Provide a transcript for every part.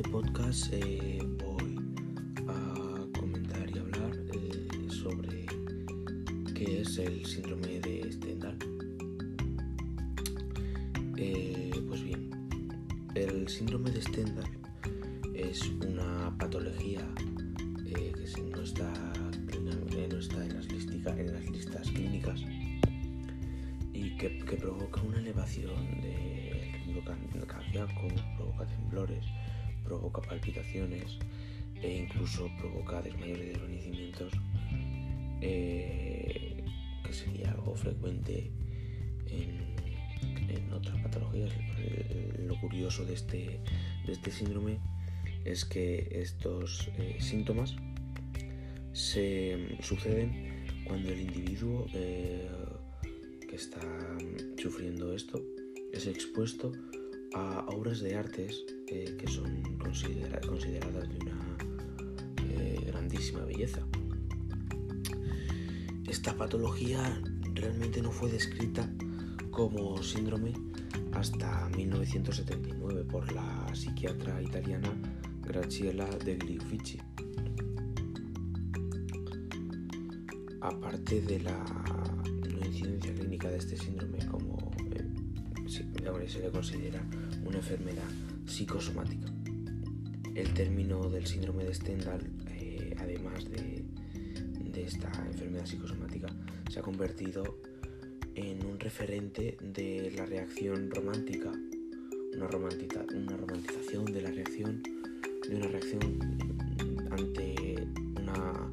este podcast eh, voy a comentar y hablar eh, sobre qué es el síndrome de Stendhal. Eh, pues bien, el síndrome de Stendhal es una patología que no está, no está en, las en, las listas clínicas y que, que provoca una elevación del ritmo cardíaco, provoca temblores, provoca palpitaciones e incluso provoca desmayos y desvanecimientos, eh, que sería algo frecuente en, otras patologías. Lo curioso de este, de este síndrome es que estos eh, síntomas se suceden cuando el individuo eh, que está sufriendo esto es expuesto a obras de artes que son consideradas de una eh, grandísima belleza. Esta patología realmente no fue descrita como síndrome hasta 1979 por la psiquiatra italiana Graciela de Gliuffici. Aparte de la incidencia clínica de este síndrome como eh, se le considera una enfermedad psicosomática. El término del síndrome de Stendhal, eh, además de, esta enfermedad psicosomática, se ha convertido en un referente de la reacción romántica, una, una romantización de la reacción, de una reacción ante una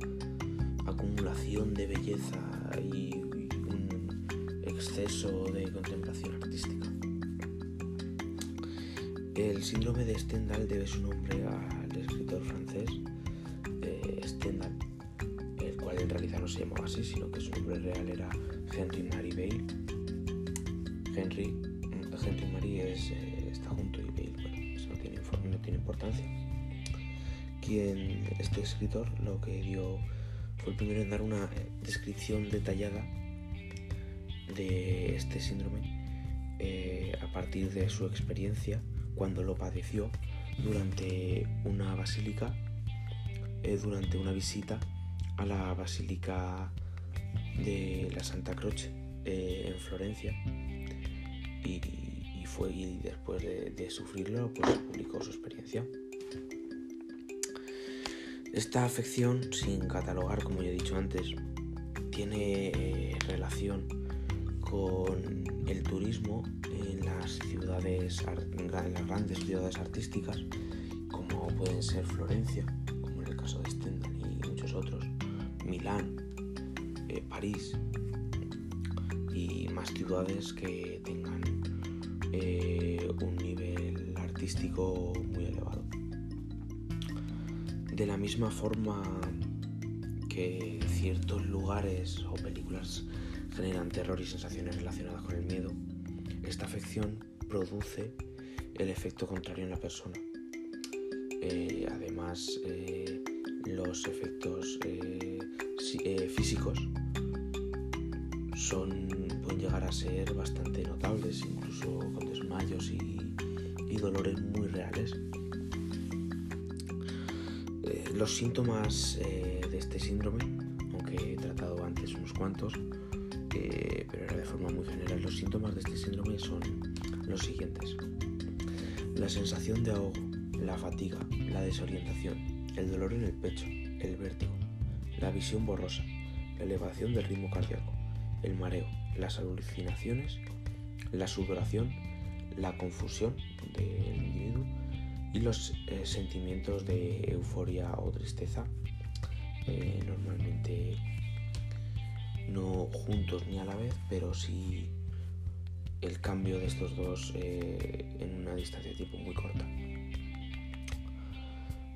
acumulación de belleza y un exceso de contemplación artística. El síndrome de Stendhal debe su nombre al escritor francés eh, Stendhal, el cual en realidad no se llamaba así, sino que su nombre real era Henry Marie Bale. Henry, Henry Marie es, eh, está junto y Bale, bueno, eso no tiene, importancia. Quien, este escritor lo que dio fue el primero en dar una descripción detallada de este síndrome eh, a partir de su experiencia cuando lo padeció durante una basílica, eh, durante una visita a la basílica de la Santa Croce eh, en Florencia. Y, fue y después de, sufrirlo, pues publicó su experiencia. Esta afección, sin catalogar, como ya he dicho antes, tiene eh, relación con el turismo en las ciudades, en las grandes ciudades artísticas, como pueden ser Florencia, como en el caso de Stendhal y muchos otros, Milán, eh, París y más ciudades que tengan eh, un nivel artístico muy elevado. De la misma forma que ciertos lugares o películas generan terror y sensaciones relacionadas con el miedo, esta afección produce el efecto contrario en la persona. Eh, además, eh, los efectos eh, físicos son, pueden llegar a ser bastante notables, incluso con desmayos y, dolores muy reales. los síntomas de este síndrome, aunque he tratado antes unos cuantos, pero era de forma muy general. Los síntomas de este síndrome son los siguientes. La sensación de ahogo, la fatiga, la desorientación, el dolor en el pecho, el vértigo, la visión borrosa, la elevación del ritmo cardíaco, el mareo, las alucinaciones, la sudoración, la confusión del individuo y los eh, sentimientos de euforia o tristeza, eh, normalmente no juntos ni a la vez, pero sí el cambio de estos dos eh, en una distancia de tiempo muy corta.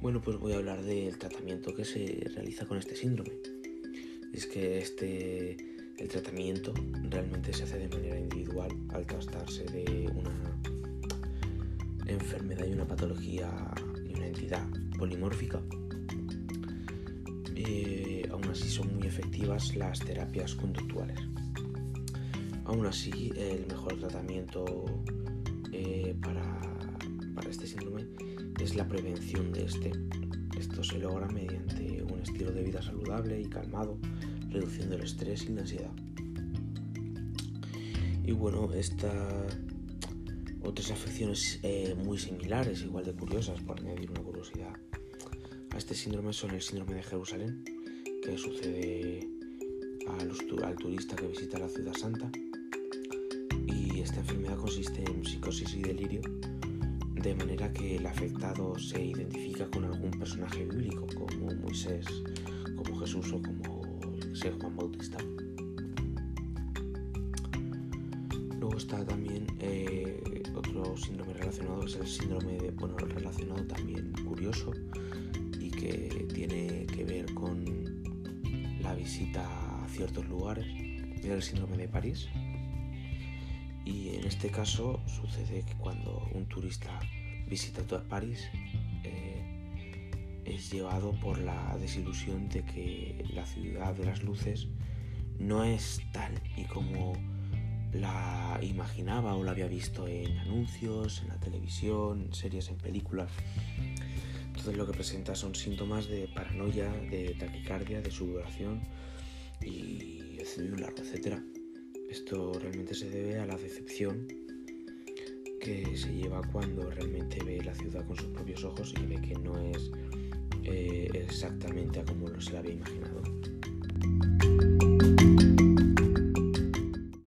Bueno, pues voy a hablar del tratamiento que se realiza con este síndrome. Es que este, el tratamiento realmente se hace de manera individual al tratarse de una enfermedad y una patología y una entidad polimórfica. Eh, aún así son muy efectivas las terapias conductuales. Aún así, el mejor tratamiento eh, para, este síndrome es la prevención de este. Esto se logra mediante un estilo de vida saludable y calmado, reduciendo el estrés y la ansiedad. Y bueno, estas otras afecciones eh, muy similares, igual de curiosas, por añadir una curiosidad este síndrome, son el síndrome de Jerusalén, que sucede al turista que visita la ciudad santa. Y esta enfermedad consiste en psicosis y delirio, de manera que el afectado se identifica con algún personaje bíblico, como Moisés, como Jesús o como Juan Bautista. Luego está también eh, otro síndrome relacionado, es el síndrome de, bueno, relacionado también curioso que tiene que ver con la visita a ciertos lugares, es el síndrome de París. Y en este caso sucede que cuando un turista visita toda París, eh, es llevado por la desilusión de que la ciudad de las luces no es tal y como la imaginaba o la había visto en anuncios, en la televisión, en series, en películas. Entonces lo que presenta son síntomas de paranoia, de taquicardia, de sudoración y un largo, etc. Esto realmente se debe a la decepción que se lleva cuando realmente ve la ciudad con sus propios ojos y ve que no es eh, exactamente a como se la había imaginado.